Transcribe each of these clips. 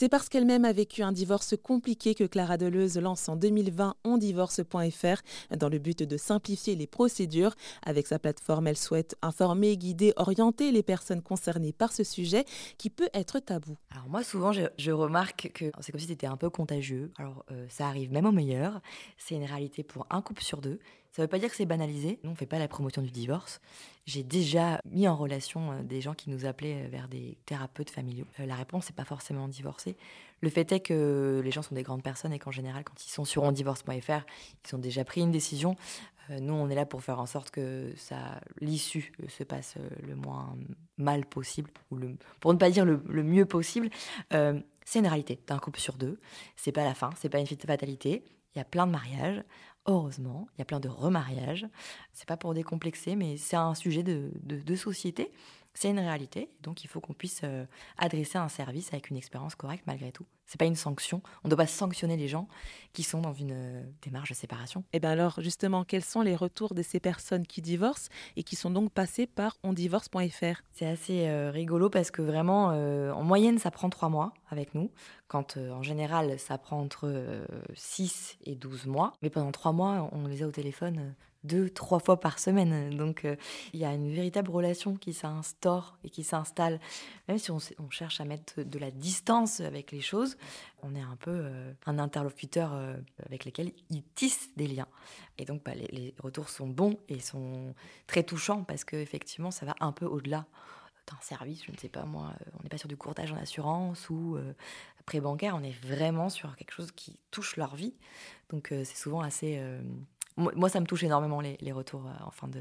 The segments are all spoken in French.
C'est parce qu'elle-même a vécu un divorce compliqué que Clara Deleuze lance en 2020 ondivorce.fr dans le but de simplifier les procédures. Avec sa plateforme, elle souhaite informer, guider, orienter les personnes concernées par ce sujet qui peut être tabou. Alors moi, souvent, je, remarque que c'est comme si c'était un peu contagieux. Alors euh, ça arrive même au meilleur. C'est une réalité pour un couple sur deux. Ça ne veut pas dire que c'est banalisé. Nous, on ne fait pas la promotion du divorce. J'ai déjà mis en relation euh, des gens qui nous appelaient euh, vers des thérapeutes familiaux. Euh, la réponse n'est pas forcément divorcer. Le fait est que les gens sont des grandes personnes et qu'en général, quand ils sont sur ondivorce.fr, ils ont déjà pris une décision. Nous, on est là pour faire en sorte que l'issue se passe le moins mal possible, ou pour ne pas dire le, mieux possible. c'est une réalité d'un couple sur deux. C'est pas la fin, c'est pas une fatalité. Il y a plein de mariages. Heureusement, il y a plein de remariages. C'est pas pour décomplexer, mais c'est un sujet de, de société. C'est une réalité, donc il faut qu'on puisse euh, adresser un service avec une expérience correcte malgré tout. C'est pas une sanction. On ne doit pas sanctionner les gens qui sont dans une euh, démarche de séparation. Et eh bien alors justement, quels sont les retours de ces personnes qui divorcent et qui sont donc passées par ondivorce.fr C'est assez euh, rigolo parce que vraiment, en moyenne, ça prend trois mois avec nous, quand en général, ça prend entre 6 et 12 mois. Mais pendant trois mois, on les a au téléphone deux, trois fois par semaine. Donc euh, il y a une véritable relation qui s'instaure et qui s'installe. Même si on, cherche à mettre de la distance avec les choses, on est un peu euh, un interlocuteur euh, avec lequel ils tissent des liens. Et donc bah, les, retours sont bons et sont très touchants parce qu'effectivement ça va un peu au-delà d'un service, je ne sais pas moi, on n'est pas sur du courtage en assurance ou prêt bancaire, on est vraiment sur quelque chose qui touche leur vie. Donc c'est souvent assez moi, ça me touche énormément les, retours euh, en fin de,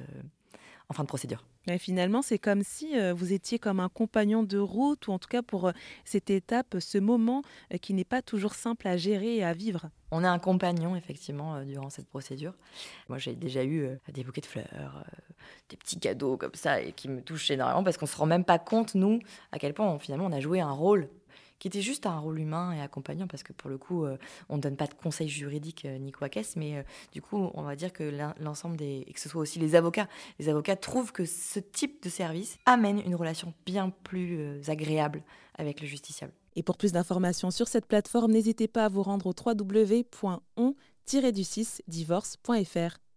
en fin de procédure. Mais finalement, c'est comme si euh, vous étiez comme un compagnon de route, ou en tout cas pour euh, cette étape, ce moment qui n'est pas toujours simple à gérer et à vivre. On est un compagnon, effectivement, durant cette procédure. Moi, j'ai déjà eu des bouquets de fleurs, des petits cadeaux comme ça, et qui me touchent énormément parce qu'on ne se rend même pas compte, nous, à quel point finalement on a joué un rôle qui était juste un rôle humain et accompagnant, parce que pour le coup, euh, on ne donne pas de conseils juridiques euh, ni quoi qu'est-ce, mais euh, du coup, on va dire que l'ensemble des. et que ce soit aussi les avocats, les avocats trouvent que ce type de service amène une relation bien plus agréable avec le justiciable. Et pour plus d'informations sur cette plateforme, n'hésitez pas à vous rendre au www.on-du6divorce.fr.